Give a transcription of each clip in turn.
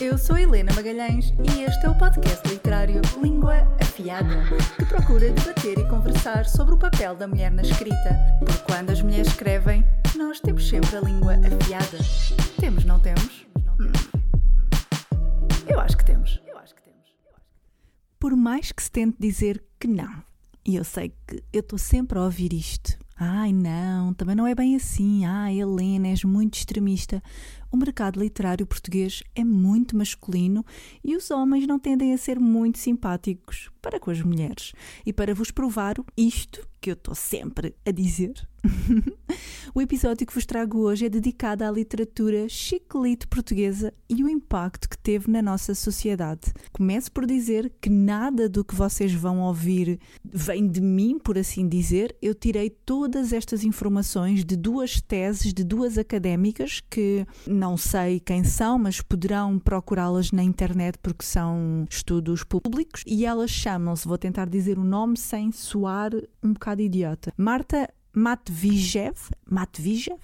Eu sou Helena Magalhães e este é o podcast literário Língua Afiada, que procura debater e conversar sobre o papel da mulher na escrita. Porque quando as mulheres escrevem, nós temos sempre a língua afiada. Temos, não temos? Hum. Eu acho que temos. Por mais que se tente dizer que não, e eu sei que eu estou sempre a ouvir isto. Ai não, também não é bem assim. Ah, Helena, és muito extremista o mercado literário português é muito masculino e os homens não tendem a ser muito simpáticos para com as mulheres. E para vos provar isto que eu estou sempre a dizer, o episódio que vos trago hoje é dedicado à literatura chiclete portuguesa e o impacto que teve na nossa sociedade. Começo por dizer que nada do que vocês vão ouvir vem de mim, por assim dizer. Eu tirei todas estas informações de duas teses de duas académicas que não sei quem são, mas poderão procurá-las na internet porque são estudos públicos e elas chamam-se, vou tentar dizer o nome sem soar um bocado idiota. Marta Matvijev, Matvijev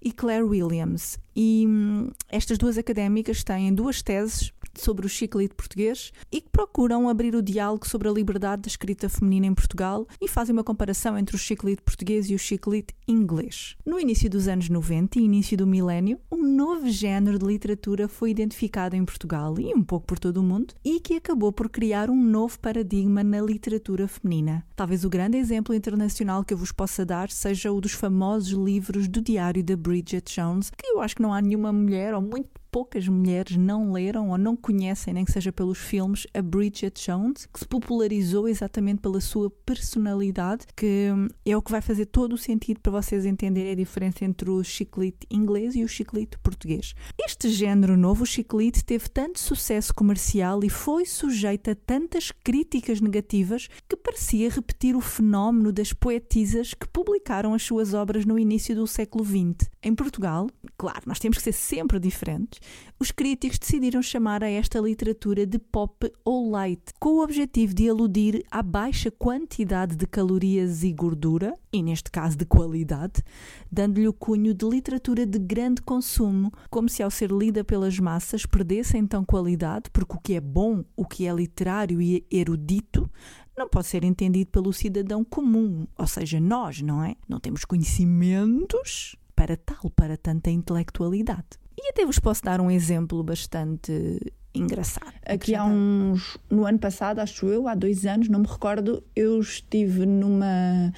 e Claire Williams. E hum, estas duas académicas têm duas teses sobre o chiclete português e que procuram abrir o diálogo sobre a liberdade da escrita feminina em Portugal e fazem uma comparação entre o chiclete português e o chiclete inglês. No início dos anos 90 e início do milénio, um novo género de literatura foi identificado em Portugal e um pouco por todo o mundo e que acabou por criar um novo paradigma na literatura feminina. Talvez o grande exemplo internacional que eu vos possa dar seja o dos famosos livros do diário da Bridget Jones, que eu acho que não há nenhuma mulher, ou muito poucas mulheres não leram ou não conhecem, nem que seja pelos filmes, a Bridget Jones, que se popularizou exatamente pela sua personalidade, que é o que vai fazer todo o sentido para vocês entenderem a diferença entre o chiclete inglês e o chiclete português. Este género novo, o chiclete, teve tanto sucesso comercial e foi sujeito a tantas críticas negativas que parecia repetir o fenómeno das poetisas que publicaram as suas obras no início do século XX. Em Portugal, claro, nós temos que ser sempre diferentes, os críticos decidiram chamar a esta literatura de pop ou light, com o objetivo de aludir à baixa quantidade de calorias e gordura, e neste caso de qualidade, dando-lhe o cunho de literatura de grande consumo, como se ao ser lida pelas massas perdesse então qualidade, porque o que é bom, o que é literário e erudito, não pode ser entendido pelo cidadão comum, ou seja, nós, não é? Não temos conhecimentos para tal, para tanta intelectualidade. E até vos posso dar um exemplo bastante engraçado. Aqui há uns. No ano passado, acho eu, há dois anos, não me recordo, eu estive numa.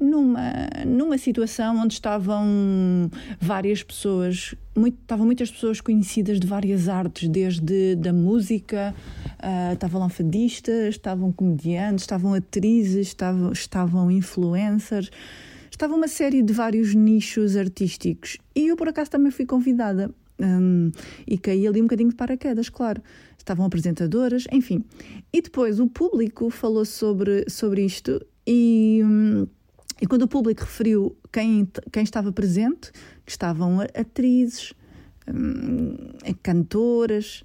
Numa, numa situação onde estavam várias pessoas, muito, estavam muitas pessoas conhecidas de várias artes, desde da música, uh, estavam lá fadistas, estavam comediantes, estavam atrizes, estavam, estavam influencers, estava uma série de vários nichos artísticos e eu por acaso também fui convidada um, e caí ali um bocadinho de paraquedas, claro. Estavam apresentadoras, enfim. E depois o público falou sobre, sobre isto e, um, e quando o público referiu quem, quem estava presente, que estavam atrizes, um, cantoras,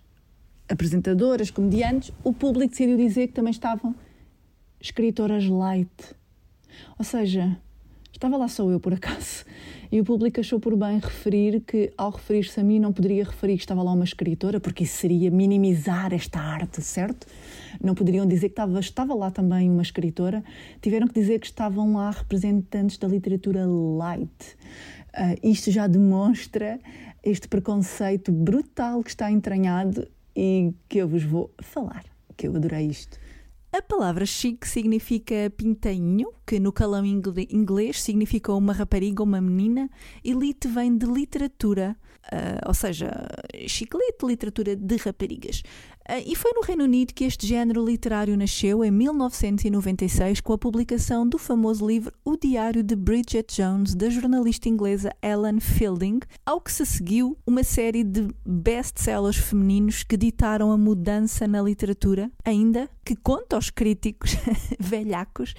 apresentadoras, comediantes, o público decidiu dizer que também estavam escritoras light. Ou seja, Estava lá só eu, por acaso. E o público achou por bem referir que, ao referir-se a mim, não poderia referir que estava lá uma escritora, porque isso seria minimizar esta arte, certo? Não poderiam dizer que estava, estava lá também uma escritora. Tiveram que dizer que estavam lá representantes da literatura light. Uh, isto já demonstra este preconceito brutal que está entranhado e que eu vos vou falar, que eu adorei isto. A palavra chique significa pintainho, que no calão inglês significa uma rapariga ou uma menina. Elite vem de literatura, uh, ou seja, chiclete, literatura de raparigas. Uh, e foi no Reino Unido que este género literário nasceu em 1996 com a publicação do famoso livro O Diário de Bridget Jones, da jornalista inglesa Ellen Fielding, ao que se seguiu uma série de best-sellers femininos que ditaram a mudança na literatura, ainda que conta aos críticos velhacos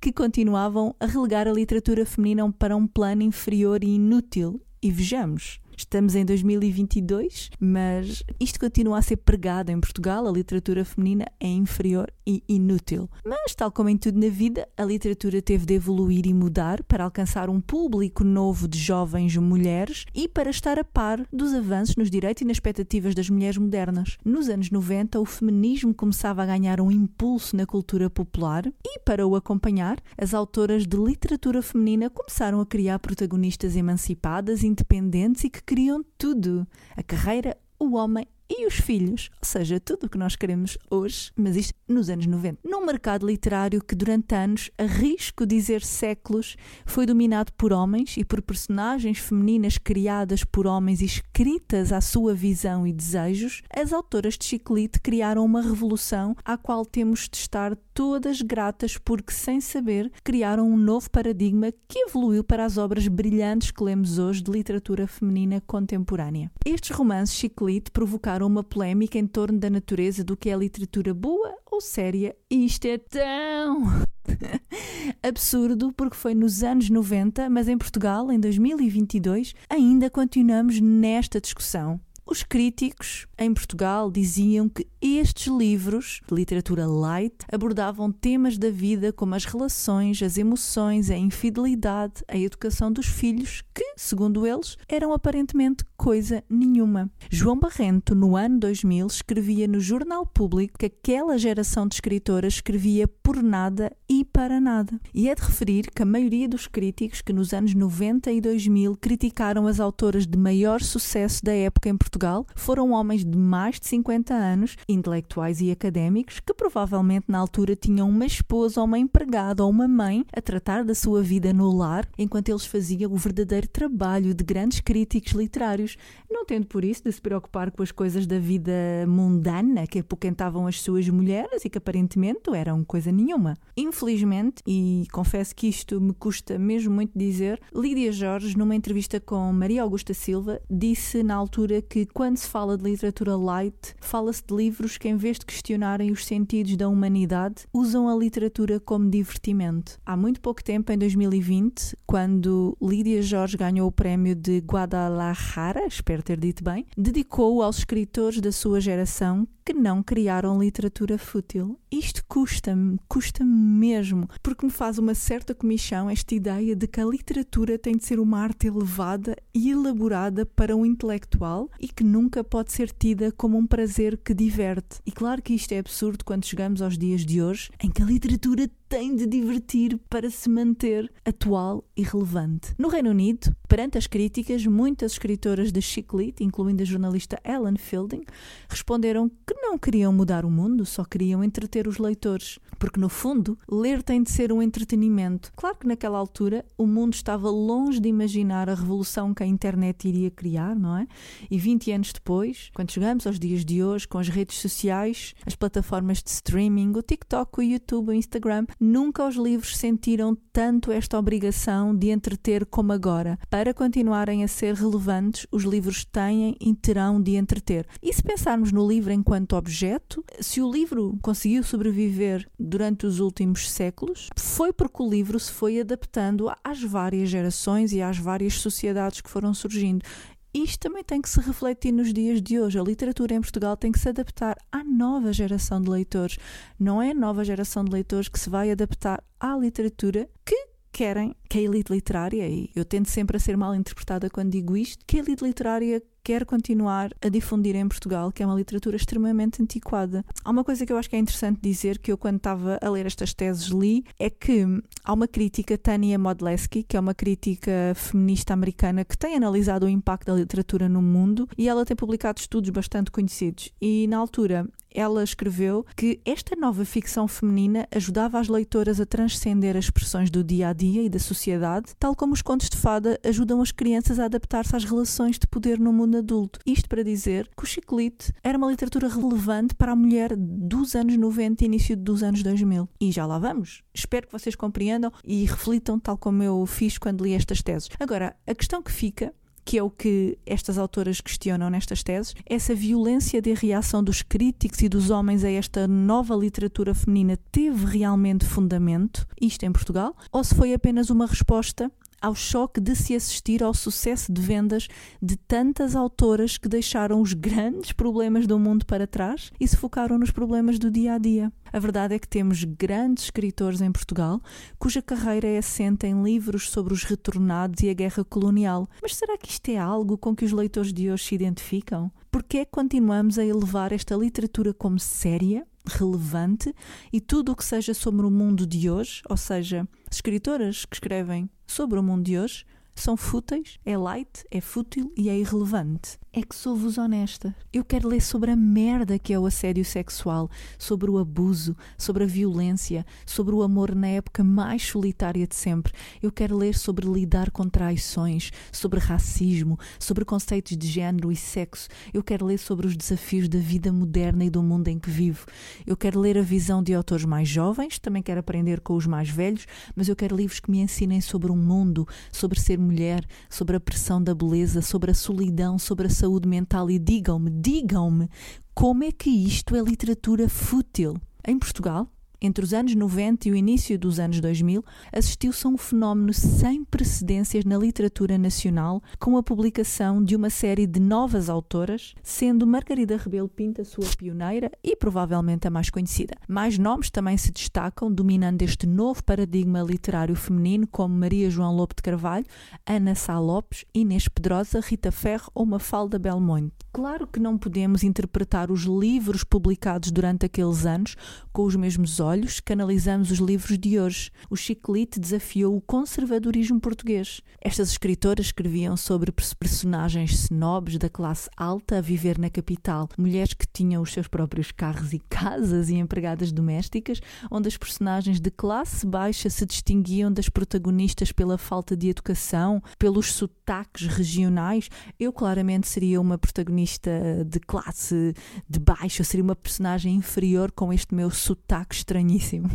que continuavam a relegar a literatura feminina para um plano inferior e inútil. E vejamos, Estamos em 2022, mas isto continua a ser pregado em Portugal. A literatura feminina é inferior e inútil. Mas, tal como em tudo na vida, a literatura teve de evoluir e mudar para alcançar um público novo de jovens mulheres e para estar a par dos avanços nos direitos e nas expectativas das mulheres modernas. Nos anos 90, o feminismo começava a ganhar um impulso na cultura popular e, para o acompanhar, as autoras de literatura feminina começaram a criar protagonistas emancipadas, independentes e que queriam tudo: a carreira, o homem e os filhos, ou seja, tudo o que nós queremos hoje, mas isto nos anos 90. Num mercado literário que durante anos, arrisco dizer séculos, foi dominado por homens e por personagens femininas criadas por homens e escritas à sua visão e desejos, as autoras de Chiclete criaram uma revolução à qual temos de estar todas gratas porque, sem saber, criaram um novo paradigma que evoluiu para as obras brilhantes que lemos hoje de literatura feminina contemporânea. Estes romances Chiclete provocaram uma polémica em torno da natureza do que é literatura boa ou séria, e isto é tão absurdo porque foi nos anos 90, mas em Portugal, em 2022, ainda continuamos nesta discussão. Os críticos em Portugal diziam que estes livros de literatura light abordavam temas da vida como as relações, as emoções, a infidelidade, a educação dos filhos, que, segundo eles, eram aparentemente coisa nenhuma. João Barrento, no ano 2000, escrevia no Jornal Público que aquela geração de escritoras escrevia por nada e para nada. E é de referir que a maioria dos críticos que nos anos 90 e 2000 criticaram as autoras de maior sucesso da época em Portugal Portugal foram homens de mais de 50 anos, intelectuais e académicos, que provavelmente na altura tinham uma esposa ou uma empregada ou uma mãe a tratar da sua vida no lar, enquanto eles faziam o verdadeiro trabalho de grandes críticos literários, não tendo por isso de se preocupar com as coisas da vida mundana que apoquentavam as suas mulheres e que aparentemente eram coisa nenhuma. Infelizmente, e confesso que isto me custa mesmo muito dizer, Lídia Jorge, numa entrevista com Maria Augusta Silva, disse na altura que quando se fala de literatura light, fala-se de livros que, em vez de questionarem os sentidos da humanidade, usam a literatura como divertimento. Há muito pouco tempo, em 2020, quando Lídia Jorge ganhou o prémio de Guadalajara, espero ter dito bem, dedicou-o aos escritores da sua geração que não criaram literatura fútil. Isto custa-me, custa-me mesmo, porque me faz uma certa comichão esta ideia de que a literatura tem de ser uma arte elevada e elaborada para um intelectual e que nunca pode ser tida como um prazer que diverte. E claro que isto é absurdo quando chegamos aos dias de hoje, em que a literatura tem de divertir para se manter atual e relevante. No Reino Unido, perante as críticas, muitas escritoras de Chiclete, incluindo a jornalista Ellen Fielding, responderam que não queriam mudar o mundo, só queriam entreter os leitores. Porque, no fundo, ler tem de ser um entretenimento. Claro que naquela altura o mundo estava longe de imaginar a revolução que a internet iria criar, não é? E 20 anos depois, quando chegamos aos dias de hoje, com as redes sociais, as plataformas de streaming, o TikTok, o YouTube, o Instagram, Nunca os livros sentiram tanto esta obrigação de entreter como agora. Para continuarem a ser relevantes, os livros têm e terão de entreter. E se pensarmos no livro enquanto objeto, se o livro conseguiu sobreviver durante os últimos séculos, foi porque o livro se foi adaptando às várias gerações e às várias sociedades que foram surgindo isto também tem que se refletir nos dias de hoje. A literatura em Portugal tem que se adaptar à nova geração de leitores. Não é a nova geração de leitores que se vai adaptar à literatura que querem que a elite literária, e eu tento sempre a ser mal interpretada quando digo isto, que a elite literária quer continuar a difundir em Portugal, que é uma literatura extremamente antiquada. Há uma coisa que eu acho que é interessante dizer, que eu quando estava a ler estas teses li, é que há uma crítica, Tania Modleski, que é uma crítica feminista americana que tem analisado o impacto da literatura no mundo e ela tem publicado estudos bastante conhecidos. E na altura ela escreveu que esta nova ficção feminina ajudava as leitoras a transcender as expressões do dia a dia e da sociedade, tal como os contos de fada ajudam as crianças a adaptar-se às relações de poder no mundo adulto. Isto para dizer que o Chiclete era uma literatura relevante para a mulher dos anos 90 e início dos anos 2000. E já lá vamos. Espero que vocês compreendam e reflitam tal como eu fiz quando li estas teses. Agora, a questão que fica que é o que estas autoras questionam nestas teses, essa violência de reação dos críticos e dos homens a esta nova literatura feminina teve realmente fundamento, isto em Portugal, ou se foi apenas uma resposta ao choque de se assistir ao sucesso de vendas de tantas autoras que deixaram os grandes problemas do mundo para trás e se focaram nos problemas do dia a dia. A verdade é que temos grandes escritores em Portugal cuja carreira é assente em livros sobre os retornados e a guerra colonial. Mas será que isto é algo com que os leitores de hoje se identificam? Por que continuamos a elevar esta literatura como séria, relevante e tudo o que seja sobre o mundo de hoje, ou seja, escritoras que escrevem sobre o mundo de hoje, são fúteis, é light, é fútil e é irrelevante é que sou-vos honesta. Eu quero ler sobre a merda que é o assédio sexual, sobre o abuso, sobre a violência, sobre o amor na época mais solitária de sempre. Eu quero ler sobre lidar com traições, sobre racismo, sobre conceitos de género e sexo. Eu quero ler sobre os desafios da vida moderna e do mundo em que vivo. Eu quero ler a visão de autores mais jovens, também quero aprender com os mais velhos, mas eu quero livros que me ensinem sobre o mundo, sobre ser mulher, sobre a pressão da beleza, sobre a solidão, sobre a saúde mental e digam-me, digam-me, como é que isto é literatura fútil? Em Portugal, entre os anos 90 e o início dos anos 2000, assistiu-se a um fenómeno sem precedências na literatura nacional, com a publicação de uma série de novas autoras, sendo Margarida Rebelo Pinto a sua pioneira e provavelmente a mais conhecida. Mais nomes também se destacam, dominando este novo paradigma literário feminino, como Maria João Lobo de Carvalho, Ana Sá Lopes, Inês Pedrosa, Rita Ferro ou Mafalda Belmonte. Claro que não podemos interpretar os livros publicados durante aqueles anos com os mesmos olhos olhos canalizamos os livros de hoje. O Chiclete desafiou o conservadorismo português. Estas escritoras escreviam sobre personagens snobs da classe alta a viver na capital, mulheres que tinham os seus próprios carros e casas e empregadas domésticas, onde as personagens de classe baixa se distinguiam das protagonistas pela falta de educação, pelos sotaques regionais. Eu claramente seria uma protagonista de classe de baixo, eu seria uma personagem inferior com este meu sotaque estranho estranhíssimo.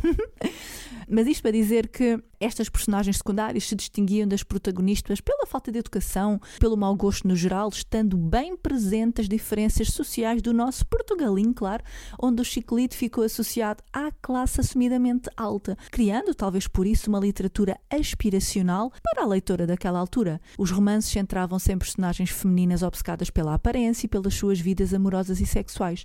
Mas isto para dizer que estas personagens secundárias se distinguiam das protagonistas pela falta de educação, pelo mau gosto no geral, estando bem presentes as diferenças sociais do nosso Portugalinho, claro, onde o chiclete ficou associado à classe assumidamente alta, criando, talvez por isso, uma literatura aspiracional para a leitora daquela altura. Os romances centravam-se em personagens femininas obcecadas pela aparência e pelas suas vidas amorosas e sexuais.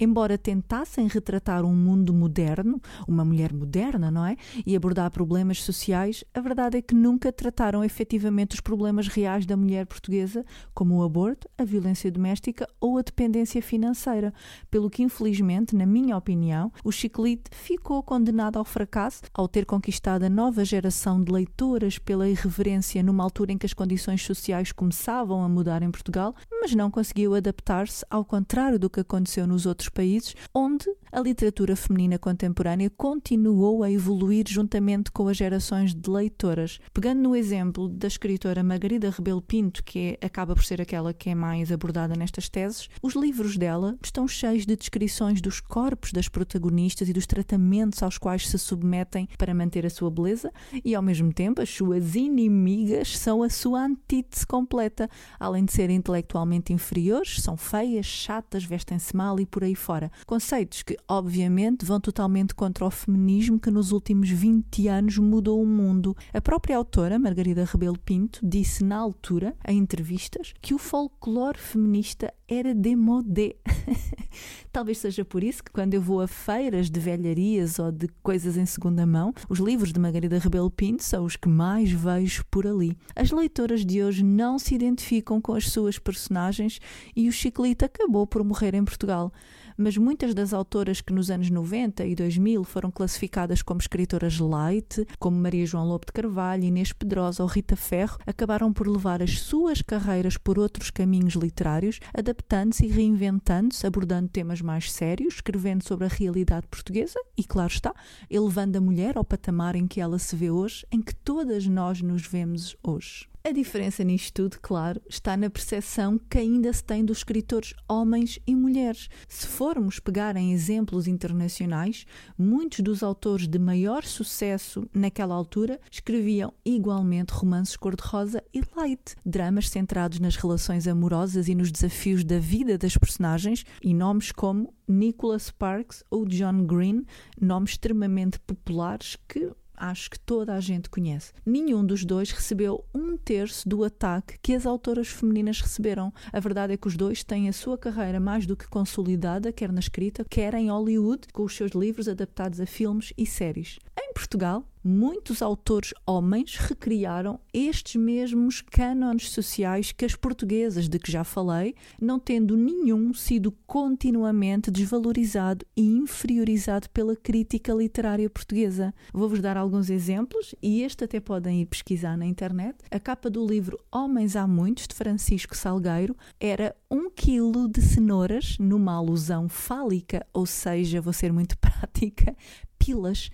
Embora tentassem retratar um mundo moderno, uma mulher moderna, não é? E abordar problemas sociais sociais, a verdade é que nunca trataram efetivamente os problemas reais da mulher portuguesa, como o aborto, a violência doméstica ou a dependência financeira. Pelo que, infelizmente, na minha opinião, o Chiclete ficou condenado ao fracasso ao ter conquistado a nova geração de leitoras pela irreverência numa altura em que as condições sociais começavam a mudar em Portugal, mas não conseguiu adaptar-se, ao contrário do que aconteceu nos outros países, onde a literatura feminina contemporânea continuou a evoluir juntamente com a geração de leitoras. Pegando no exemplo da escritora Margarida Rebelo Pinto, que é, acaba por ser aquela que é mais abordada nestas teses, os livros dela estão cheios de descrições dos corpos das protagonistas e dos tratamentos aos quais se submetem para manter a sua beleza e, ao mesmo tempo, as suas inimigas são a sua antítese completa. Além de serem intelectualmente inferiores, são feias, chatas, vestem-se mal e por aí fora. Conceitos que, obviamente, vão totalmente contra o feminismo que nos últimos 20 anos mudou mudou o mundo. A própria autora, Margarida Rebelo Pinto, disse na altura, em entrevistas, que o folclore feminista era demodé. Talvez seja por isso que quando eu vou a feiras de velharias ou de coisas em segunda mão, os livros de Margarida Rebelo Pinto são os que mais vejo por ali. As leitoras de hoje não se identificam com as suas personagens e o Chiclete acabou por morrer em Portugal mas muitas das autoras que nos anos 90 e 2000 foram classificadas como escritoras light, como Maria João Lobo de Carvalho, Inês Pedrosa ou Rita Ferro, acabaram por levar as suas carreiras por outros caminhos literários, adaptando-se e reinventando-se, abordando temas mais sérios, escrevendo sobre a realidade portuguesa e, claro está, elevando a mulher ao patamar em que ela se vê hoje, em que todas nós nos vemos hoje. A diferença nisto tudo, claro, está na percepção que ainda se tem dos escritores homens e mulheres. Se formos pegar em exemplos internacionais, muitos dos autores de maior sucesso naquela altura escreviam igualmente romances cor-de-rosa e light, dramas centrados nas relações amorosas e nos desafios da vida das personagens, e nomes como Nicholas Sparks ou John Green, nomes extremamente populares que acho que toda a gente conhece. Nenhum dos dois recebeu um terço do ataque que as autoras femininas receberam. A verdade é que os dois têm a sua carreira mais do que consolidada, quer na escrita, quer em Hollywood, com os seus livros adaptados a filmes e séries. Em Portugal, muitos autores homens recriaram estes mesmos cânones sociais que as portuguesas de que já falei, não tendo nenhum sido continuamente desvalorizado e inferiorizado pela crítica literária portuguesa. Vou-vos dar alguns exemplos e este até podem ir pesquisar na internet. A capa do livro Homens há Muitos, de Francisco Salgueiro, era um quilo de cenouras, numa alusão fálica, ou seja, vou ser muito prática, pilas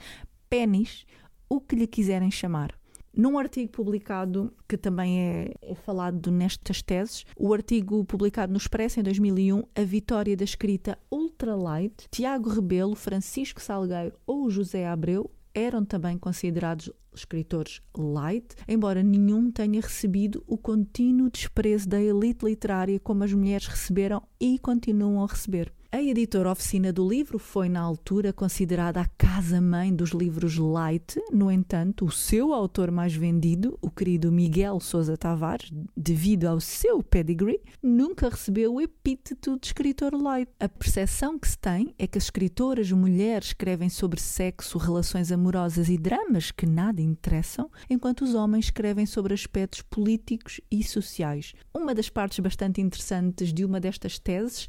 pênis, o que lhe quiserem chamar. Num artigo publicado, que também é, é, falado nestas teses, o artigo publicado no Expresso em 2001, A Vitória da Escrita Ultralight, Tiago Rebelo, Francisco Salgueiro ou José Abreu eram também considerados escritores light, embora nenhum tenha recebido o contínuo desprezo da elite literária como as mulheres receberam e continuam a receber. A editora Oficina do Livro foi, na altura, considerada a casa-mãe dos livros light. No entanto, o seu autor mais vendido, o querido Miguel Sousa Tavares, devido ao seu pedigree, nunca recebeu o epíteto de escritor light. A percepção que se tem é que as escritoras mulheres escrevem sobre sexo, relações amorosas e dramas que nada interessam, enquanto os homens escrevem sobre aspectos políticos e sociais. Uma das partes bastante interessantes de uma destas teses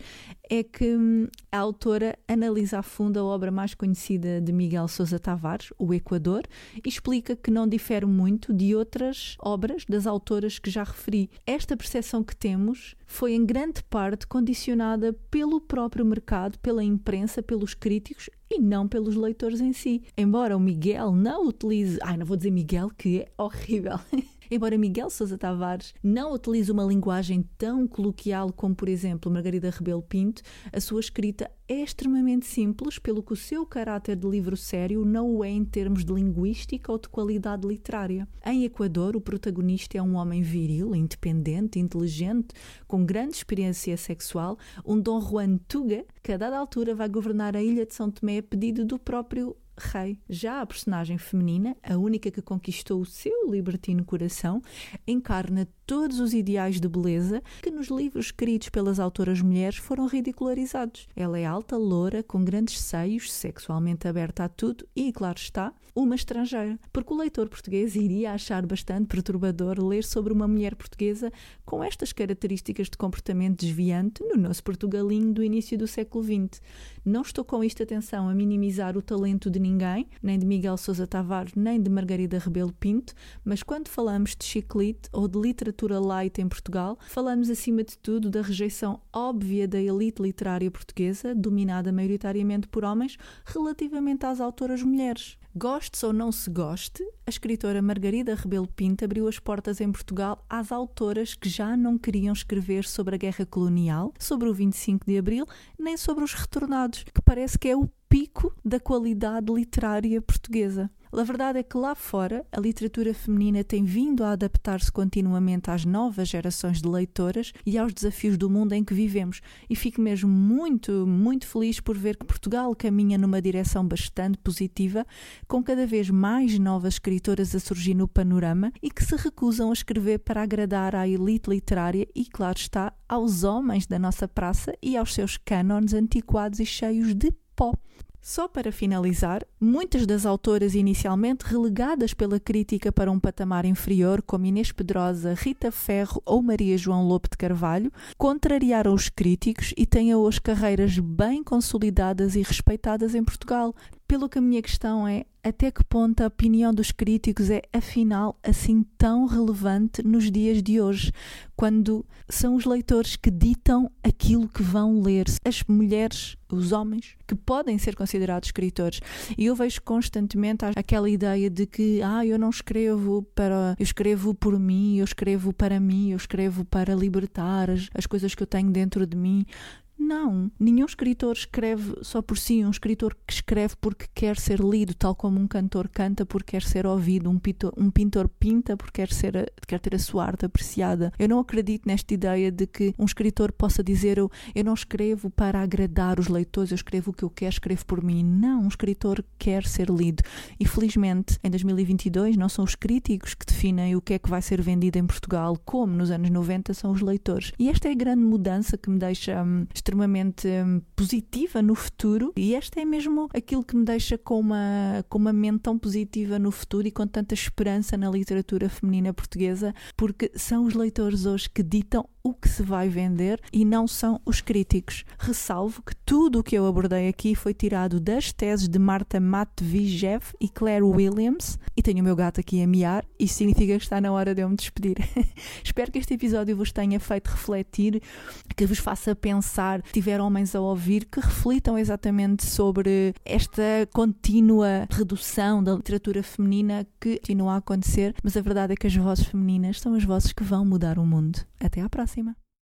é que a autora analisa a fundo a obra mais conhecida de Miguel Sousa Tavares, O Equador, e explica que não difere muito de outras obras das autoras que já referi. Esta percepção que temos foi em grande parte condicionada pelo próprio mercado, pela imprensa, pelos críticos e não pelos leitores em si. Embora o Miguel não utilize. Ai, não vou dizer Miguel, que é horrível. Embora Miguel Sousa Tavares não utilize uma linguagem tão coloquial como, por exemplo, Margarida Rebelo Pinto, a sua escrita é extremamente simples, pelo que o seu caráter de livro sério não o é em termos de linguística ou de qualidade literária. Em Equador, o protagonista é um homem viril, independente, inteligente, com grande experiência sexual, um Dom Juan Tuga, que a dada altura vai governar a ilha de São Tomé a pedido do próprio rei. Já a personagem feminina, a única que conquistou o seu libertino coração, encarna todos os ideais de beleza que nos livros escritos pelas autoras mulheres foram ridicularizados. Ela é alta, loura, com grandes seios, sexualmente aberta a tudo e, claro está, uma estrangeira. Porque o leitor português iria achar bastante perturbador ler sobre uma mulher portuguesa com estas características de comportamento desviante no nosso Portugalinho do início do século XX. Não estou com isto atenção a minimizar o talento de ninguém, nem de Miguel Sousa Tavares, nem de Margarida Rebelo Pinto, mas quando falamos de chiclete ou de literatura light em Portugal, falamos acima de tudo da rejeição óbvia da elite literária portuguesa, dominada maioritariamente por homens, relativamente às autoras mulheres. Goste ou não se goste, a escritora Margarida Rebelo Pinto abriu as portas em Portugal às autoras que já não queriam escrever sobre a guerra colonial, sobre o 25 de Abril, nem sobre os retornados, que parece que é o pico da qualidade literária portuguesa. A verdade é que lá fora a literatura feminina tem vindo a adaptar-se continuamente às novas gerações de leitoras e aos desafios do mundo em que vivemos. E fico mesmo muito, muito feliz por ver que Portugal caminha numa direção bastante positiva, com cada vez mais novas escritoras a surgir no panorama e que se recusam a escrever para agradar à elite literária e, claro está, aos homens da nossa praça e aos seus cânones antiquados e cheios de pó. Só para finalizar, muitas das autoras inicialmente relegadas pela crítica para um patamar inferior, como Inês Pedrosa, Rita Ferro ou Maria João Lope de Carvalho, contrariaram os críticos e têm hoje carreiras bem consolidadas e respeitadas em Portugal. Pelo que a minha questão é até que ponto a opinião dos críticos é, afinal, assim tão relevante nos dias de hoje, quando são os leitores que ditam aquilo que vão ler, as mulheres, os homens, que podem ser considerados escritores. E eu vejo constantemente aquela ideia de que, ah, eu não escrevo para. Eu escrevo por mim, eu escrevo para mim, eu escrevo para libertar as, as coisas que eu tenho dentro de mim. Não, nenhum escritor escreve só por si, um escritor que escreve porque quer ser lido, tal como um cantor canta porque quer ser ouvido, um pintor, um pintor pinta porque quer, ser, quer ter a sua arte apreciada. Eu não acredito nesta ideia de que um escritor possa dizer eu, eu não escrevo para agradar os leitores, eu escrevo o que eu quero, escrevo por mim. Não, um escritor quer ser lido. E felizmente, em 2022, não são os críticos que definem o que é que vai ser vendido em Portugal, como nos anos 90 são os leitores. E esta é a grande mudança que me deixa hum, extremamente hum, positiva no futuro e esta é mesmo aquilo que me deixa com uma, com uma mente tão positiva no futuro e com tanta esperança na literatura feminina portuguesa, porque são os leitores hoje que ditam o que se vai vender e não são os críticos. Ressalvo que tudo o que eu abordei aqui foi tirado das teses de Marta Matvijev e Claire Williams e tenho o meu gato aqui a miar, isso significa que está na hora de eu me despedir. Espero que este episódio vos tenha feito refletir, que vos faça pensar, se tiver homens a ouvir, que reflitam exatamente sobre esta contínua redução da literatura feminina que continua a acontecer, mas a verdade é que as vozes femininas são as vozes que vão mudar o mundo. Até à próxima!